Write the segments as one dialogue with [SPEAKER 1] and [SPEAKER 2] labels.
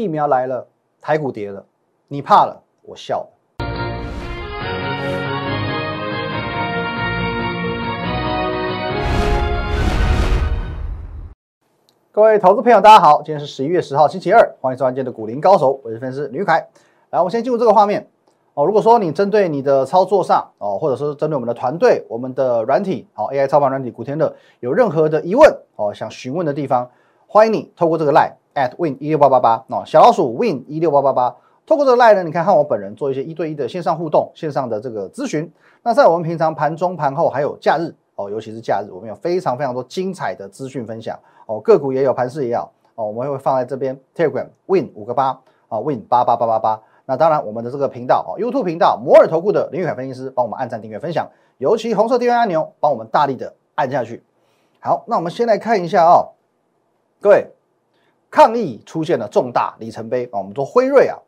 [SPEAKER 1] 疫苗来了，台股跌了，你怕了，我笑了。各位投资朋友，大家好，今天是十一月十号，星期二，欢迎收看今天的股林高手，我是分析师吕凯。来，我们先进入这个画面哦。如果说你针对你的操作上哦，或者是针对我们的团队、我们的软体，好 AI 操盘软体古天乐有任何的疑问哦，想询问的地方，欢迎你透过这个 line at win 一六八八八哦，小老鼠 win 一六八八八，透过这个 line 呢，你看和我本人做一些一对一的线上互动、线上的这个咨询。那在我们平常盘中、盘后还有假日哦，尤其是假日，我们有非常非常多精彩的资讯分享哦，个股也有，盘势也有哦，我们会放在这边 Telegram win 五个八啊，win 八八八八八。那当然，我们的这个频道哦，YouTube 频道摩尔投顾的林玉凯分析师帮我们按赞、订阅、分享，尤其红色订阅按钮帮我们大力的按下去。好，那我们先来看一下啊，各位，抗疫出现了重大里程碑啊，我们说辉瑞啊，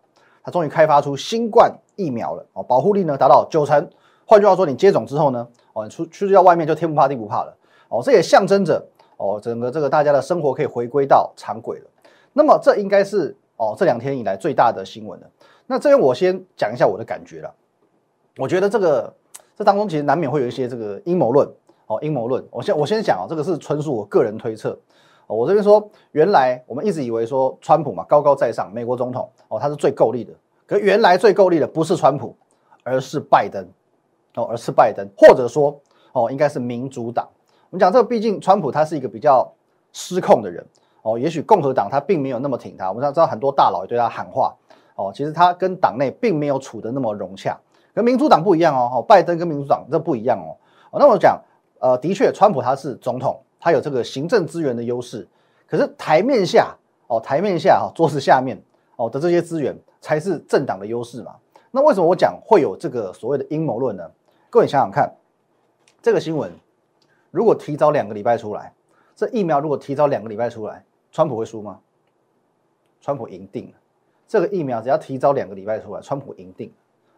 [SPEAKER 1] 它终于开发出新冠疫苗了哦，保护力呢达到九成。换句话说，你接种之后呢，哦，出去到外面就天不怕地不怕了哦，这也象征着哦，整个这个大家的生活可以回归到常轨了。那么这应该是哦这两天以来最大的新闻了。那这边我先讲一下我的感觉了。我觉得这个这当中其实难免会有一些这个阴谋论哦，阴谋论。我先我先讲哦，这个是纯属我个人推测。我这边说，原来我们一直以为说川普嘛高高在上，美国总统哦他是最够力的。可原来最够力的不是川普，而是拜登哦，而是拜登，或者说哦应该是民主党。我们讲这个，毕竟川普他是一个比较失控的人哦，也许共和党他并没有那么挺他。我们知道很多大佬也对他喊话。哦，其实他跟党内并没有处得那么融洽，跟民主党不一样哦。哦，拜登跟民主党这不一样哦。哦，那我讲，呃，的确，川普他是总统，他有这个行政资源的优势。可是台面下，哦，台面下哈，桌子下面，哦的这些资源才是政党的优势嘛。那为什么我讲会有这个所谓的阴谋论呢？各位想想看，这个新闻如果提早两个礼拜出来，这疫苗如果提早两个礼拜出来，川普会输吗？川普赢定了。这个疫苗只要提早两个礼拜出来，川普赢定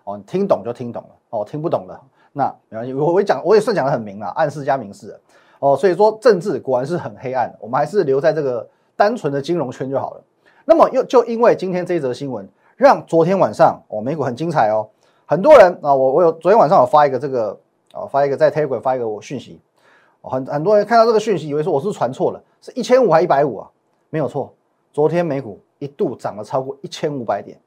[SPEAKER 1] 哦，你听懂就听懂了哦，听不懂的那没关系，我我讲我也算讲的很明了，暗示加明示哦，所以说政治果然是很黑暗，我们还是留在这个单纯的金融圈就好了。那么又就因为今天这一则新闻，让昨天晚上哦美股很精彩哦，很多人啊，我我有昨天晚上有发一个这个哦发一个在 Telegram 发一个我讯息，很很多人看到这个讯息，以为说我是传错了，是一千五还一百五啊？没有错，昨天美股。一度涨了超过一千五百点，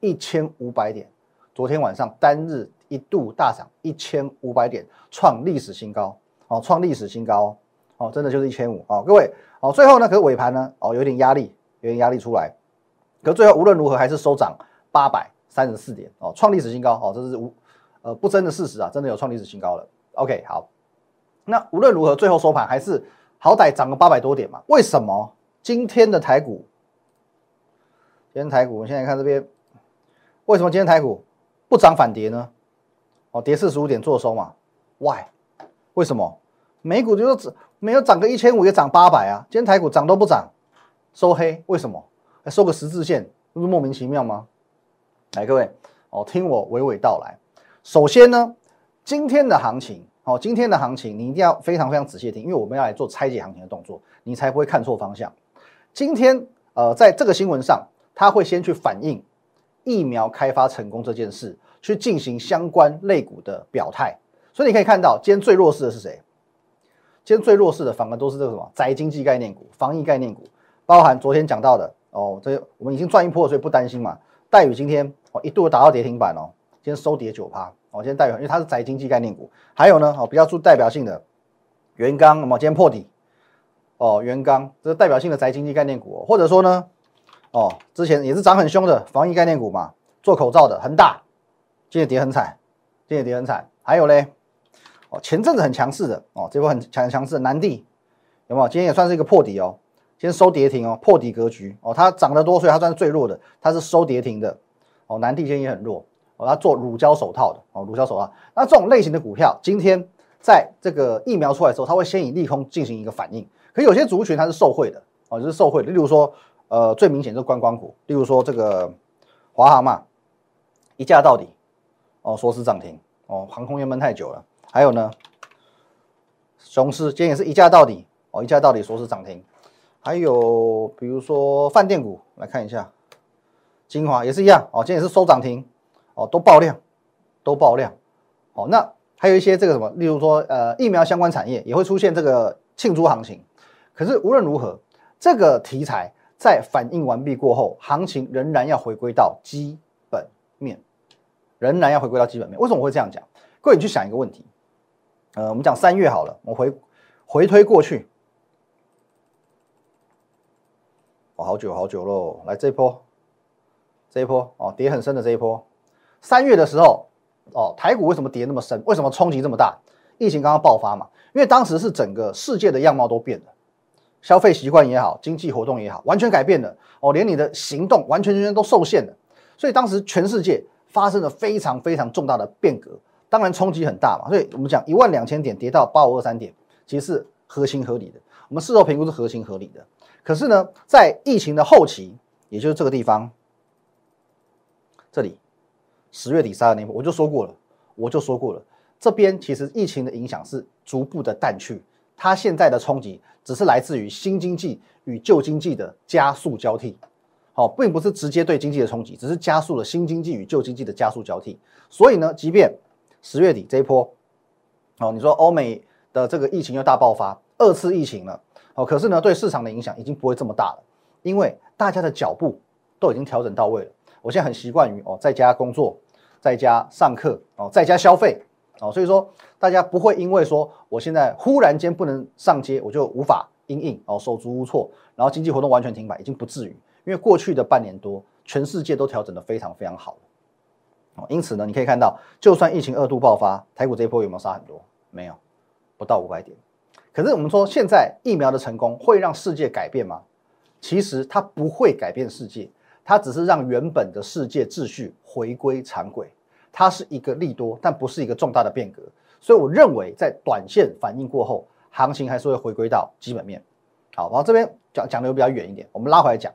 [SPEAKER 1] 一千五百点。昨天晚上单日一度大涨一千五百点，创历史新高哦，创历史新高哦，真的就是一千五哦，各位哦。最后呢，可是尾盘呢哦，有点压力，有点压力出来。可最后无论如何还是收涨八百三十四点哦，创历史新高哦，这是无呃不争的事实啊，真的有创历史新高了。OK，好，那无论如何最后收盘还是好歹涨了八百多点嘛？为什么今天的台股？今天台股，我们现在看这边，为什么今天台股不涨反跌呢？哦，跌四十五点做收嘛？Why？为什么？美股就是没有涨个一千五，也涨八百啊？今天台股涨都不涨，收黑，为什么？收个十字线，不是莫名其妙吗？来，各位哦，听我娓娓道来。首先呢，今天的行情，哦，今天的行情你一定要非常非常仔细听，因为我们要来做拆解行情的动作，你才不会看错方向。今天呃，在这个新闻上。他会先去反映疫苗开发成功这件事，去进行相关类股的表态。所以你可以看到，今天最弱势的是谁？今天最弱势的反而都是这个什么宅经济概念股、防疫概念股，包含昨天讲到的哦，这我们已经赚一波，所以不担心嘛。戴宇今天哦一度打到跌停板哦，今天收跌九趴哦。今天戴宇因为它是宅经济概念股，还有呢哦比较具代表性的元刚，那么今天破底哦，元刚这是代表性的宅经济概念股，或者说呢？哦，之前也是涨很凶的防疫概念股嘛，做口罩的恒大，今天跌很惨，今天跌很惨。还有嘞，哦，前阵子很强势的哦，这波很强强势的南地有没有？今天也算是一个破底哦，今天收跌停哦，破底格局哦，它涨得多，所以它算是最弱的，它是收跌停的哦。南地今天也很弱哦，它做乳胶手套的哦，乳胶手套。那这种类型的股票，今天在这个疫苗出来之后，它会先以利空进行一个反应，可有些族群它是受惠的哦，就是受惠的，例如说。呃，最明显就是观光股，例如说这个华航嘛，一价到底，哦，说是涨停，哦，航空业闷太久了。还有呢，雄狮今天也是一价到底，哦，一价到底说是涨停。还有比如说饭店股，来看一下，精华也是一样哦，今天也是收涨停哦，都爆量，都爆量哦。那还有一些这个什么，例如说呃疫苗相关产业也会出现这个庆祝行情。可是无论如何，这个题材在反应完毕过后，行情仍然要回归到基本面，仍然要回归到基本面。为什么我会这样讲？各位你去想一个问题，呃，我们讲三月好了，我回回推过去。哦，好久好久喽！来这一波，这一波哦，跌很深的这一波。三月的时候，哦，台股为什么跌那么深？为什么冲击这么大？疫情刚刚爆发嘛，因为当时是整个世界的样貌都变了，消费习惯也好，经济活动也好，完全改变了。哦，连你的行动完全全全都受限了。所以当时全世界发生了非常非常重大的变革，当然冲击很大嘛。所以我们讲一万两千点跌到八五二三点，其实是合情合理的。我们事后评估是合情合理的。可是呢，在疫情的后期，也就是这个地方，这里十月底杀的那波，我就说过了，我就说过了，这边其实疫情的影响是逐步的淡去，它现在的冲击只是来自于新经济与旧经济的加速交替，好，并不是直接对经济的冲击，只是加速了新经济与旧经济的加速交替。所以呢，即便十月底这一波，哦，你说欧美的这个疫情又大爆发，二次疫情了。哦，可是呢，对市场的影响已经不会这么大了，因为大家的脚步都已经调整到位了。我现在很习惯于哦，在家工作，在家上课，哦，在家消费，哦，所以说大家不会因为说我现在忽然间不能上街，我就无法应应，哦，手足无措，然后经济活动完全停摆，已经不至于。因为过去的半年多，全世界都调整的非常非常好，哦，因此呢，你可以看到，就算疫情二度爆发，台股这一波有没有杀很多？没有，不到五百点。可是我们说，现在疫苗的成功会让世界改变吗？其实它不会改变世界，它只是让原本的世界秩序回归常轨。它是一个利多，但不是一个重大的变革。所以我认为，在短线反应过后，行情还是会回归到基本面。好，然后这边讲讲的又比较远一点，我们拉回来讲。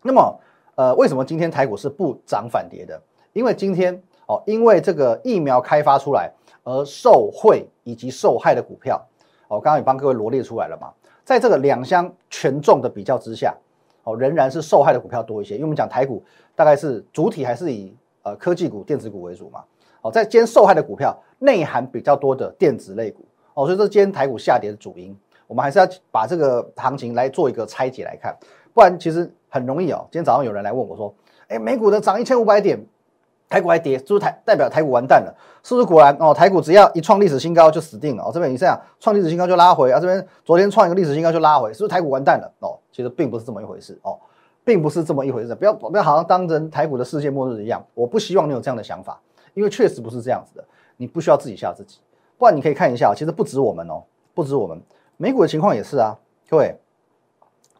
[SPEAKER 1] 那么，呃，为什么今天台股是不涨反跌的？因为今天哦，因为这个疫苗开发出来而受惠以及受害的股票。我刚刚也帮各位罗列出来了嘛，在这个两相权重的比较之下，哦，仍然是受害的股票多一些。因为我们讲台股大概是主体还是以呃科技股、电子股为主嘛。哦，在今天受害的股票内含比较多的电子类股，哦，所以这今天台股下跌的主因，我们还是要把这个行情来做一个拆解来看，不然其实很容易哦。今天早上有人来问我说，哎，美股的涨一千五百点。台股还跌，是不是台代表台股完蛋了？是不是果然哦？台股只要一创历史新高就死定了哦。这边你这样创历史新高就拉回啊，这边昨天创一个历史新高就拉回，是不是台股完蛋了？哦，其实并不是这么一回事哦，并不是这么一回事。不要不要好像当成台股的世界末日一样。我不希望你有这样的想法，因为确实不是这样子的。你不需要自己吓自己，不然你可以看一下，其实不止我们哦，不止我们，美股的情况也是啊。各位，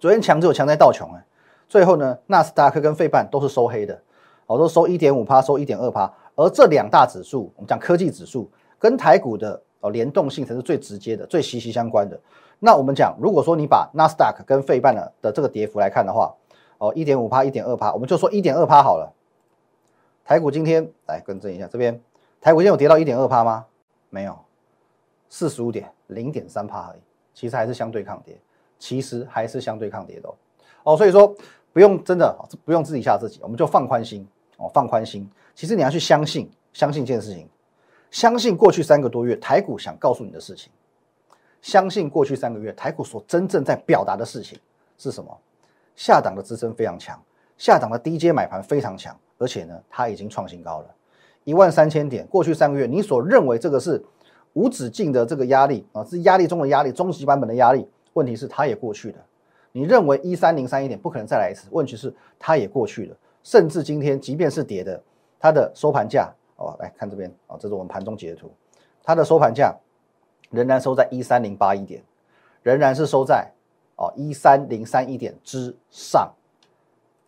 [SPEAKER 1] 昨天强只有强在道琼哎，最后呢，纳斯达克跟费半都是收黑的。哦，都收一点五趴，收一点二趴，而这两大指数，我们讲科技指数跟台股的哦联动性才是最直接的、最息息相关的。那我们讲，如果说你把纳斯达克跟费半的的这个跌幅来看的话，哦，一点五趴、一点二趴，我们就说一点二趴好了。台股今天来更正一下，这边台股今天有跌到一点二趴吗？没有，四十五点零点三趴而已，其实还是相对抗跌，其实还是相对抗跌的哦。哦，所以说不用真的不用自己吓自己，我们就放宽心。哦，放宽心。其实你要去相信，相信一件事情，相信过去三个多月台股想告诉你的事情，相信过去三个月台股所真正在表达的事情是什么？下档的支撑非常强，下档的低阶买盘非常强，而且呢，它已经创新高了，一万三千点。过去三个月你所认为这个是无止境的这个压力啊，是压力中的压力，终极版本的压力。问题是它也过去了。你认为一三零三一点不可能再来一次？问题是它也过去了。甚至今天，即便是跌的，它的收盘价哦，来看这边哦，这是我们盘中截图，它的收盘价仍然收在一三零八一点，仍然是收在哦一三零三一点之上，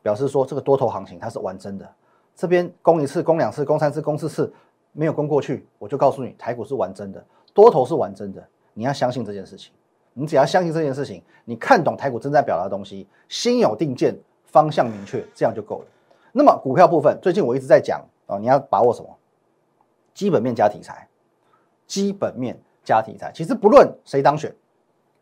[SPEAKER 1] 表示说这个多头行情它是完真的。这边攻一次，攻两次，攻三次，攻四次没有攻过去，我就告诉你，台股是完真的，多头是完真的，你要相信这件事情。你只要相信这件事情，你看懂台股正在表达的东西，心有定见，方向明确，这样就够了。那么股票部分，最近我一直在讲哦，你要把握什么？基本面加题材，基本面加题材。其实不论谁当选，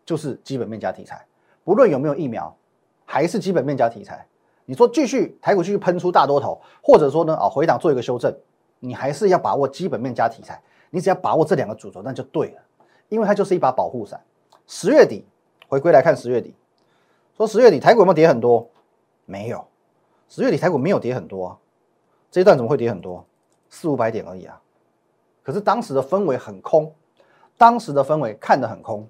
[SPEAKER 1] 就是基本面加题材。不论有没有疫苗，还是基本面加题材。你说继续台股继续喷出大多头，或者说呢啊回档做一个修正，你还是要把握基本面加题材，你只要把握这两个主轴，那就对了，因为它就是一把保护伞。十月底回归来看，十月底说十月底台股有没有跌很多？没有，十月底台股没有跌很多，这一段怎么会跌很多？四五百点而已啊！可是当时的氛围很空，当时的氛围看得很空，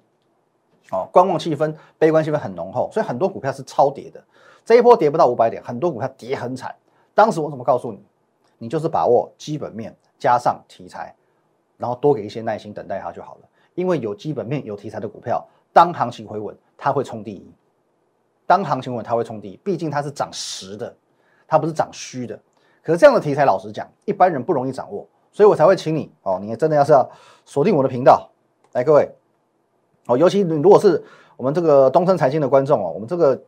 [SPEAKER 1] 哦，观望气氛、悲观气氛很浓厚，所以很多股票是超跌的。这一波跌不到五百点，很多股票跌很惨。当时我怎么告诉你？你就是把握基本面加上题材，然后多给一些耐心等待它就好了。因为有基本面、有题材的股票，当行情回稳，它会冲第一。当行情稳，它会冲第一，毕竟它是涨实的，它不是涨虚的。可是这样的题材，老实讲，一般人不容易掌握。所以我才会请你哦，你真的要是要锁定我的频道，来各位哦，尤其你如果是我们这个东森财经的观众哦，我们这个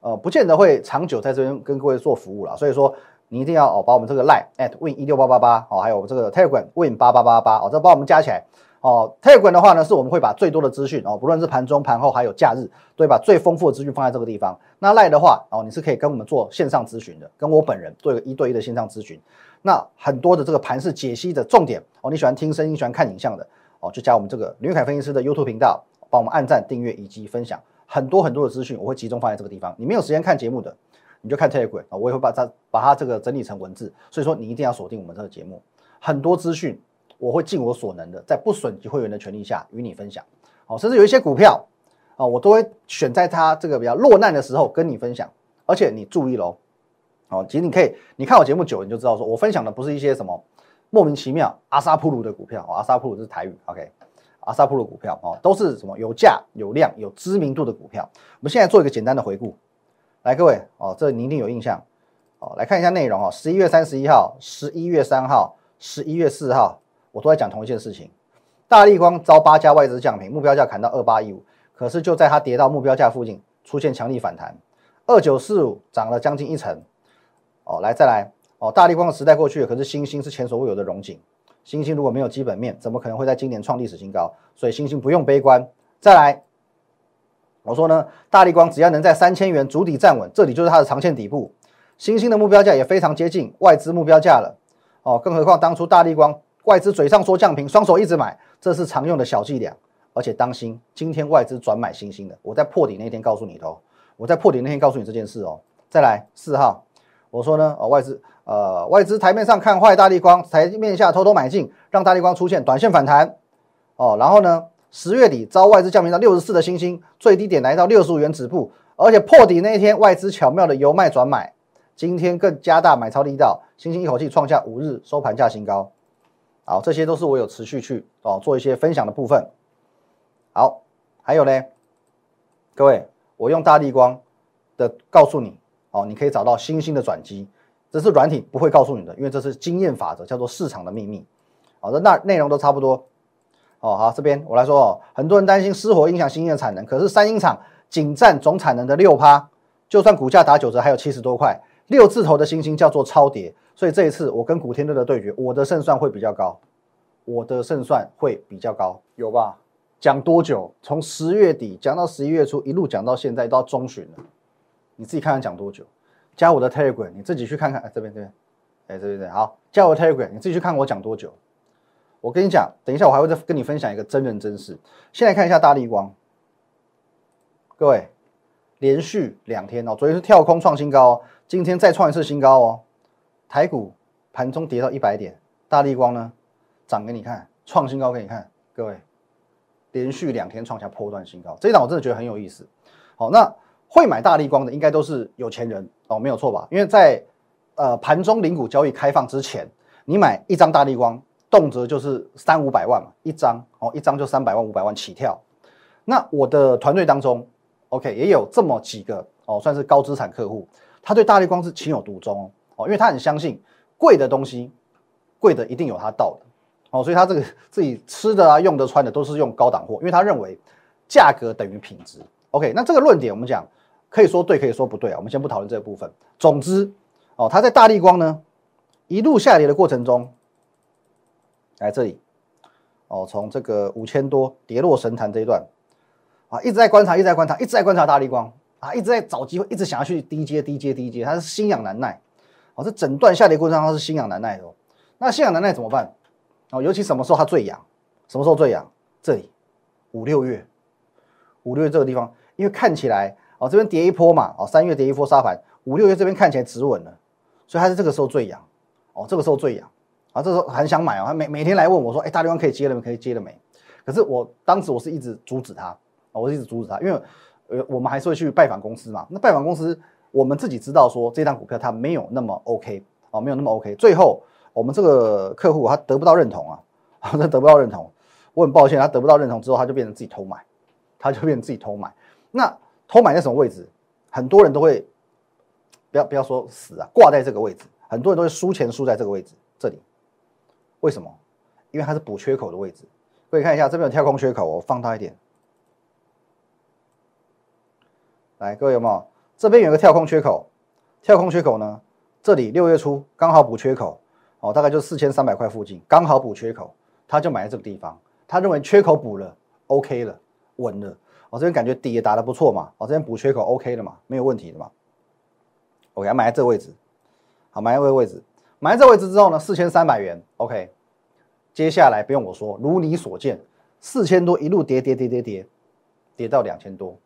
[SPEAKER 1] 呃不见得会长久在这边跟各位做服务了，所以说你一定要哦把我们这个 line at win 一六八八八哦，还有我们这个 telegram win 八八八八哦，这帮我们加起来哦，telegram 的话呢是我们会把最多的资讯哦，不论是盘中、盘后还有假日，都会把最丰富的资讯放在这个地方。那赖的话哦，你是可以跟我们做线上咨询的，跟我本人做一个一对一的线上咨询。那很多的这个盘式解析的重点哦，你喜欢听声音、喜欢看影像的哦，就加我们这个吕凯分析师的 YouTube 频道，帮我们按赞、订阅以及分享很多很多的资讯，我会集中放在这个地方。你没有时间看节目的，你就看 Telegram 啊，我也会把它把它这个整理成文字。所以说你一定要锁定我们这个节目，很多资讯我会尽我所能的，在不损及会员的权利下与你分享。哦，甚至有一些股票啊，我都会选在它这个比较落难的时候跟你分享。而且你注意喽。哦，其实你可以，你看我节目久，你就知道说我分享的不是一些什么莫名其妙阿萨普鲁的股票哦，阿萨普鲁是台语，OK，阿萨普鲁股票哦，都是什么有价有量有知名度的股票。我们现在做一个简单的回顾，来各位哦，这你一定有印象哦，来看一下内容哦，十一月三十一号、十一月三号、十一月四号，我都在讲同一件事情。大立光遭八家外资降平，目标价砍到二八一五，可是就在它跌到目标价附近，出现强力反弹，二九四五涨了将近一成。哦，来再来哦！大力光的时代过去了，可是星星是前所未有的荣景。星星如果没有基本面，怎么可能会在今年创历史新高？所以星星不用悲观。再来，我说呢，大力光只要能在三千元主底站稳，这里就是它的长线底部。星星的目标价也非常接近外资目标价了。哦，更何况当初大力光外资嘴上说降平，双手一直买，这是常用的小伎俩。而且当心，今天外资转买星星的，我在破底那天告诉你的哦，我在破底那天告诉你这件事哦。再来四号。我说呢，呃，外资，呃，外资台面上看坏大力光，台面下偷偷买进，让大力光出现短线反弹，哦，然后呢，十月底遭外资降平到六十四的星星，最低点来到六十五元止步，而且破底那一天，外资巧妙的由卖转买，今天更加大买超力道，星星一口气创下五日收盘价新高，好，这些都是我有持续去哦做一些分享的部分，好，还有呢，各位，我用大力光的告诉你。哦，你可以找到新兴的转机，这是软体不会告诉你的，因为这是经验法则，叫做市场的秘密。好的，那内容都差不多。哦，好，这边我来说哦，很多人担心失火影响新兴的产能，可是三英厂仅占总产能的六趴，就算股价打九折，还有七十多块，六字头的星星叫做超跌。所以这一次我跟古天乐的对决，我的胜算会比较高，我的胜算会比较高，有吧？讲多久？从十月底讲到十一月初，一路讲到现在到中旬了。你自己看看讲多久，加我的 Telegram，你自己去看看。哎，这边这边，哎，这边这边好，加我的 Telegram，你自己去看我讲多久。我跟你讲，等一下我还会再跟你分享一个真人真事。先来看一下大力光，各位，连续两天哦，昨天是跳空创新高，今天再创一次新高哦。台股盘中跌到一百点，大力光呢涨给你看，创新高给你看。各位，连续两天创下破断新高，这一档我真的觉得很有意思。好，那。会买大力光的应该都是有钱人哦，没有错吧？因为在呃盘中零股交易开放之前，你买一张大力光，动辄就是三五百万嘛，一张哦，一张就三百万五百万起跳。那我的团队当中，OK 也有这么几个哦，算是高资产客户，他对大力光是情有独钟哦，因为他很相信贵的东西，贵的一定有他道的哦，所以他这个自己吃的啊、用的、穿的都是用高档货，因为他认为价格等于品质。OK，那这个论点我们讲。可以说对，可以说不对啊。我们先不讨论这个部分。总之，哦，他在大力光呢一路下跌的过程中，来这里，哦，从这个五千多跌落神坛这一段，啊，一直在观察，一直在观察，一直在观察大力光。啊，一直在找机会，一直想要去低阶、低阶、低阶，他是心痒难耐。哦，这整段下跌过程当中是心痒难耐的。那心痒难耐怎么办？哦，尤其什么时候它最痒？什么时候最痒？这里五六月，五六月这个地方，因为看起来哦，这边跌一波嘛，哦，三月跌一波杀盘，五六月这边看起来止稳了，所以它是这个时候最痒。哦，这个时候最痒。啊，这时候很想买哦，他每每天来问我说，哎，大地方可以接了没？可以接了没？可是我当时我是一直阻止他，我一直阻止他，因为呃，我们还是会去拜访公司嘛。那拜访公司，我们自己知道说这张股票它没有那么 OK 哦，没有那么 OK。最后我们这个客户他得不到认同啊，他得不到认同。我很抱歉，他得不到认同之后，他就变成自己偷买，他就变成自己偷买。那偷买在什么位置？很多人都会不要不要说死啊，挂在这个位置，很多人都会输钱输在这个位置这里。为什么？因为它是补缺口的位置。各位看一下，这边有跳空缺口，我放大一点。来，各位有没有？这边有个跳空缺口，跳空缺口呢？这里六月初刚好补缺口，哦，大概就四千三百块附近，刚好补缺口，他就买在这个地方。他认为缺口补了，OK 了，稳了。我这边感觉底也打得不错嘛，我这边补缺口 OK 了嘛，没有问题的嘛。OK，买在这个位置，好，买在这个位置。买在这位置之后呢，四千三百元，OK。接下来不用我说，如你所见，四千多一路跌跌跌跌跌，跌到两千多，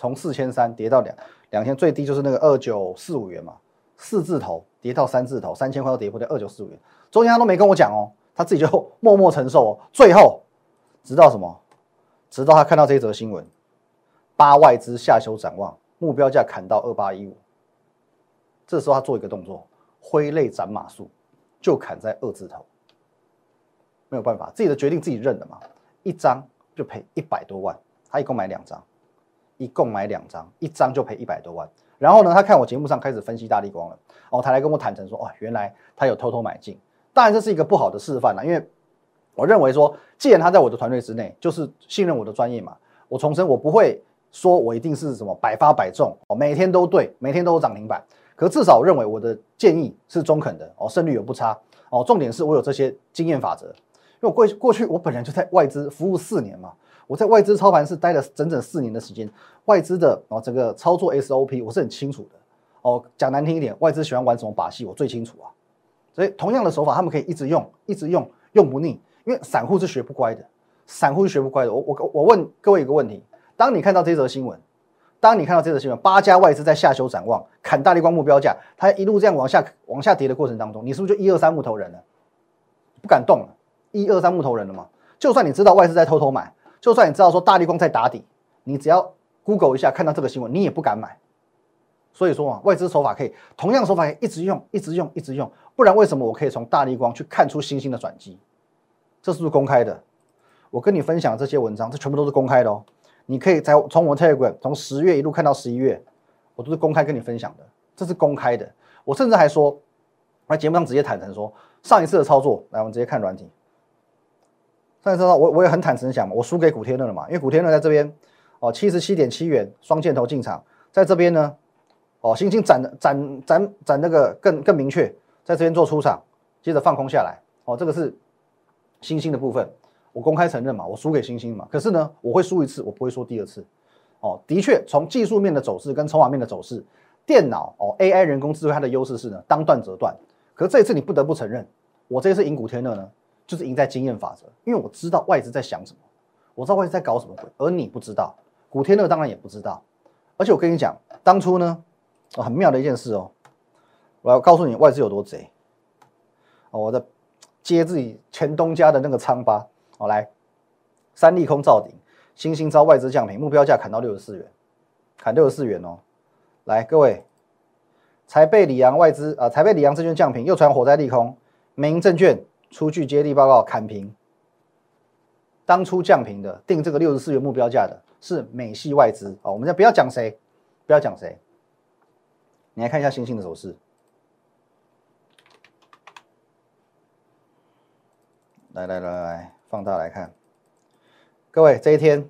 [SPEAKER 1] 从四千三跌到两两千，最低就是那个二九四五元嘛，四字头跌到三字头，三千块都跌破掉二九四五元，中间他都没跟我讲哦，他自己就 默默承受哦。最后，直到什么？直到他看到这一则新闻，八外资下修展望，目标价砍到二八一五，这时候他做一个动作。挥泪斩马谡，就砍在二字头，没有办法，自己的决定自己认的嘛。一张就赔一百多万，他一共买两张，一共买两张，一张就赔一百多万。然后呢，他看我节目上开始分析大力光了，哦，他来跟我坦诚说，哦，原来他有偷偷买进。当然这是一个不好的示范了，因为我认为说，既然他在我的团队之内，就是信任我的专业嘛。我重申，我不会说我一定是什么百发百中，哦，每天都对，每天都有涨停板。可至少我认为我的建议是中肯的哦，胜率有不差哦。重点是我有这些经验法则，因为我过过去我本人就在外资服务四年嘛，我在外资操盘室待了整整四年的时间，外资的哦整个操作 SOP 我是很清楚的哦。讲难听一点，外资喜欢玩什么把戏，我最清楚啊。所以同样的手法，他们可以一直用，一直用，用不腻。因为散户是学不乖的，散户是学不乖的。我我我问各位一个问题：当你看到这则新闻？当你看到这则新闻，八家外资在下修展望，砍大力光目标价，它一路这样往下往下跌的过程当中，你是不是就一二三木头人了？不敢动了，一二三木头人了吗？就算你知道外资在偷偷买，就算你知道说大力光在打底，你只要 Google 一下看到这个新闻，你也不敢买。所以说啊，外资手法可以同样手法也一直用，一直用，一直用，不然为什么我可以从大力光去看出新兴的转机？这是不是公开的？我跟你分享这些文章，这全部都是公开的哦。你可以在从我 Telegram 从十月一路看到十一月，我都是公开跟你分享的，这是公开的。我甚至还说，在节目上直接坦诚说，上一次的操作，来我们直接看软体。上次我我也很坦诚讲嘛，我输给古天乐了嘛，因为古天乐在这边哦七十七点七元双箭头进场，在这边呢哦星星展展展展那个更更明确，在这边做出场，接着放空下来哦，这个是星星的部分。我公开承认嘛，我输给星星嘛。可是呢，我会输一次，我不会说第二次。哦，的确，从技术面的走势跟筹码面的走势，电脑哦，AI 人工智慧它的优势是呢，当断则断。可是这一次你不得不承认，我这一次赢古天乐呢，就是赢在经验法则，因为我知道外资在想什么，我知道外资在搞什么鬼，而你不知道，古天乐当然也不知道。而且我跟你讲，当初呢，很妙的一件事哦，我要告诉你外资有多贼。哦，我在接自己前东家的那个仓吧。好来，三利空造顶，新兴招外资降频，目标价砍到六十四元，砍六十四元哦。来，各位，才被里昂外资啊，才被里昂证券降平，又传火灾利空，美银证券出具接力报告砍平。当初降平的，定这个六十四元目标价的是美系外资啊。我们先不要讲谁，不要讲谁，你来看一下星星的走势。来来来来。放大来看，各位，这一天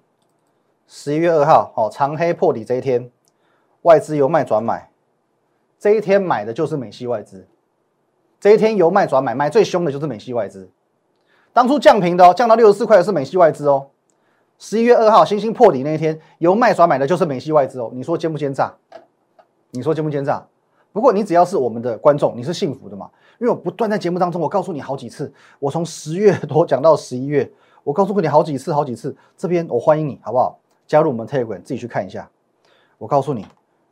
[SPEAKER 1] 十一月二号，哦，长黑破底这一天，外资由卖转买，这一天买的就是美系外资，这一天由卖转买，买最凶的就是美系外资。当初降平的哦，降到六十四块的是美系外资哦，十一月二号，星星破底那一天，由卖转买的就是美系外资哦。你说奸不奸诈？你说奸不奸诈？不过你只要是我们的观众，你是幸福的嘛？因为我不断在节目当中，我告诉你好几次，我从十月多讲到十一月，我告诉过你好几次，好几次。这边我欢迎你，好不好？加入我们 Telegram，自己去看一下。我告诉你，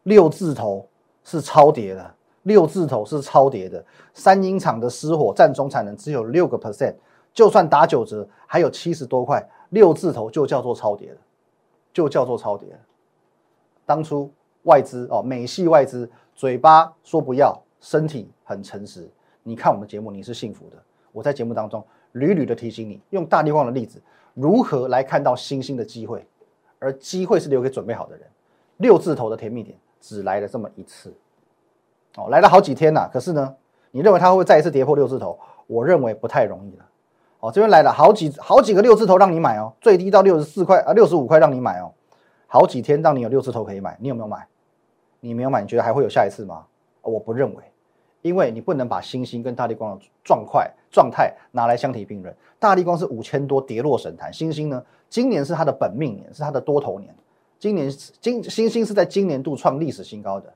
[SPEAKER 1] 六字头是超跌的，六字头是超跌的。三英厂的失火占总产能只有六个 percent，就算打九折，还有七十多块。六字头就叫做超跌了，就叫做超跌了。当初外资哦，美系外资嘴巴说不要，身体很诚实。你看我们节目，你是幸福的。我在节目当中屡屡的提醒你，用大力光的例子，如何来看到新兴的机会，而机会是留给准备好的人。六字头的甜蜜点只来了这么一次，哦，来了好几天了。可是呢，你认为它会再一次跌破六字头？我认为不太容易了。哦，这边来了好几好几个六字头让你买哦，最低到六十四块啊，六十五块让你买哦，好几天让你有六字头可以买，你有没有买？你没有买，你觉得还会有下一次吗？我不认为，因为你不能把星星跟大力光的状块状态拿来相提并论。大力光是五千多跌落神坛，星星呢，今年是它的本命年，是它的多头年，今年今星星是在今年度创历史新高的，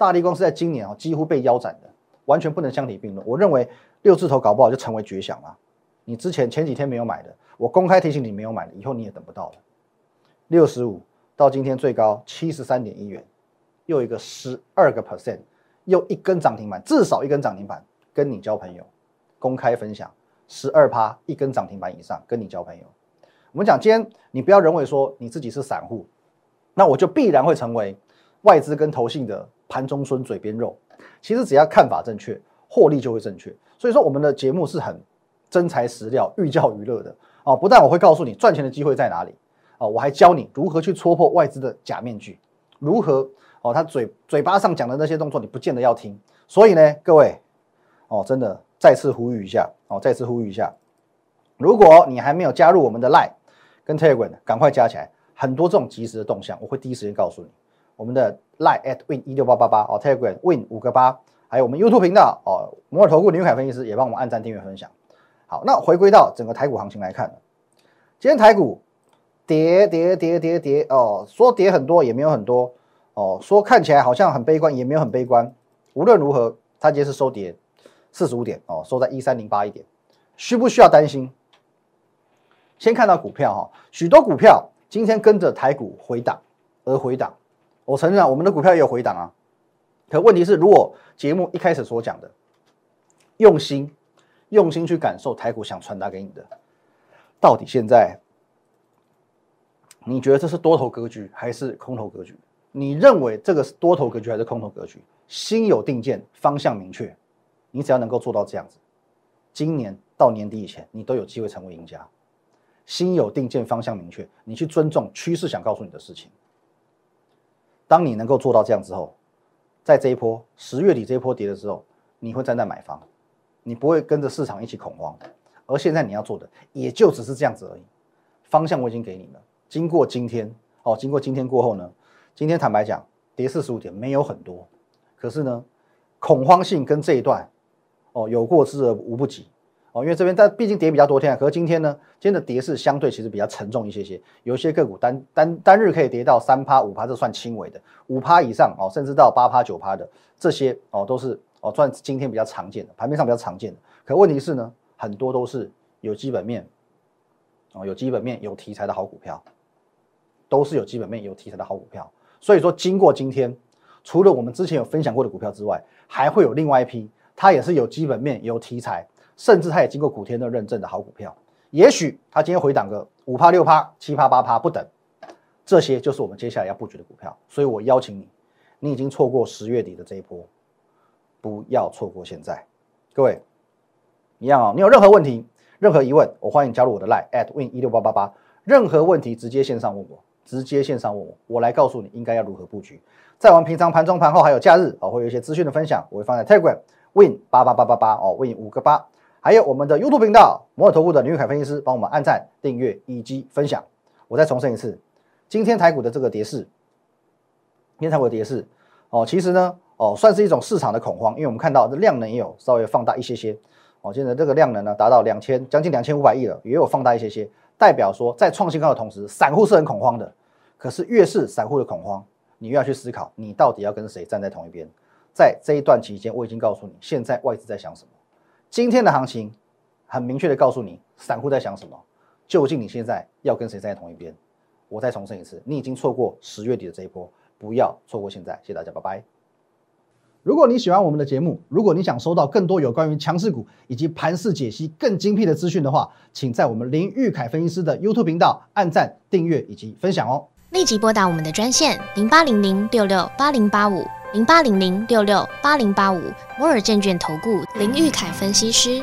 [SPEAKER 1] 大力光是在今年啊几乎被腰斩的，完全不能相提并论。我认为六字头搞不好就成为绝响了。你之前前几天没有买的，我公开提醒你没有买的，以后你也等不到了。六十五到今天最高七十三点一元，又一个十二个 percent，又一根涨停板，至少一根涨停板，跟你交朋友，公开分享十二趴一根涨停板以上，跟你交朋友。我们讲今天你不要认为说你自己是散户，那我就必然会成为外资跟投信的盘中孙嘴边肉。其实只要看法正确，获利就会正确。所以说我们的节目是很。真材实料、寓教于乐的哦，不但我会告诉你赚钱的机会在哪里哦，我还教你如何去戳破外资的假面具，如何哦，他嘴嘴巴上讲的那些动作你不见得要听。所以呢，各位哦，真的再次呼吁一下哦，再次呼吁一下，如果你还没有加入我们的 Line 跟 Telegram，赶快加起来，很多这种及时的动向，我会第一时间告诉你。我们的 Line at win 一六八八八哦，Telegram win 五个八，还有我们 YouTube 频道哦，摩尔投顾林凯分析师也帮我们按赞、订阅、分享。好，那回归到整个台股行情来看，今天台股跌跌跌跌跌哦，说跌很多也没有很多哦，说看起来好像很悲观也没有很悲观。无论如何，它今天是收跌四十五点哦，收在一三零八一点，需不需要担心？先看到股票哈，许多股票今天跟着台股回档而回档，我承认啊，我们的股票也有回档啊。可问题是，如果节目一开始所讲的用心。用心去感受台股想传达给你的，到底现在你觉得这是多头格局还是空头格局？你认为这个是多头格局还是空头格局？心有定见，方向明确，你只要能够做到这样子，今年到年底以前，你都有机会成为赢家。心有定见，方向明确，你去尊重趋势想告诉你的事情。当你能够做到这样之后，在这一波十月底这一波跌的时候，你会站在买方。你不会跟着市场一起恐慌，而现在你要做的也就只是这样子而已。方向我已经给你了。经过今天哦，经过今天过后呢，今天坦白讲跌四十五点没有很多，可是呢，恐慌性跟这一段哦有过之而无不及哦，因为这边但毕竟跌比较多天，可是今天呢，今天的跌势相对其实比较沉重一些些，有些个股单单单日可以跌到三趴五趴，这算轻微的；五趴以上哦，甚至到八趴九趴的这些哦，都是。哦，算今天比较常见的，盘面上比较常见的，可问题是呢，很多都是有基本面，哦，有基本面、有题材的好股票，都是有基本面、有题材的好股票。所以说，经过今天，除了我们之前有分享过的股票之外，还会有另外一批，它也是有基本面、有题材，甚至它也经过古天乐认证的好股票。也许它今天回档个五趴、六趴、七趴、八趴不等，这些就是我们接下来要布局的股票。所以我邀请你，你已经错过十月底的这一波。不要错过现在，各位一样哦。你有任何问题、任何疑问，我欢迎加入我的 line at win 一六八八八。任何问题直接线上问我，直接线上问我，我来告诉你应该要如何布局。在我们平常盘中、盘后还有假日哦，会有一些资讯的分享，我会放在 Telegram win 八八八八八哦，win 五个八。还有我们的 YouTube 频道摩尔投顾的林玉凯分析师，帮我们按赞、订阅以及分享。我再重申一次，今天台股的这个跌势，今天台股的跌势哦，其实呢。哦，算是一种市场的恐慌，因为我们看到这量能也有稍微放大一些些。哦，现在这个量能呢达到两千将近两千五百亿了，也有放大一些些。代表说在创新高的同时，散户是很恐慌的。可是越是散户的恐慌，你越要去思考，你到底要跟谁站在同一边。在这一段期间，我已经告诉你，现在外资在想什么。今天的行情很明确的告诉你，散户在想什么。究竟你现在要跟谁站在同一边？我再重申一次，你已经错过十月底的这一波，不要错过现在。谢谢大家，拜拜。如果你喜欢我们的节目，如果你想收到更多有关于强势股以及盘势解析更精辟的资讯的话，请在我们林玉凯分析师的 YouTube 频道按赞、订阅以及分享哦。
[SPEAKER 2] 立即拨打我们的专线零八零零六六八零八五零八零零六六八零八五摩尔证券投顾林玉凯分析师。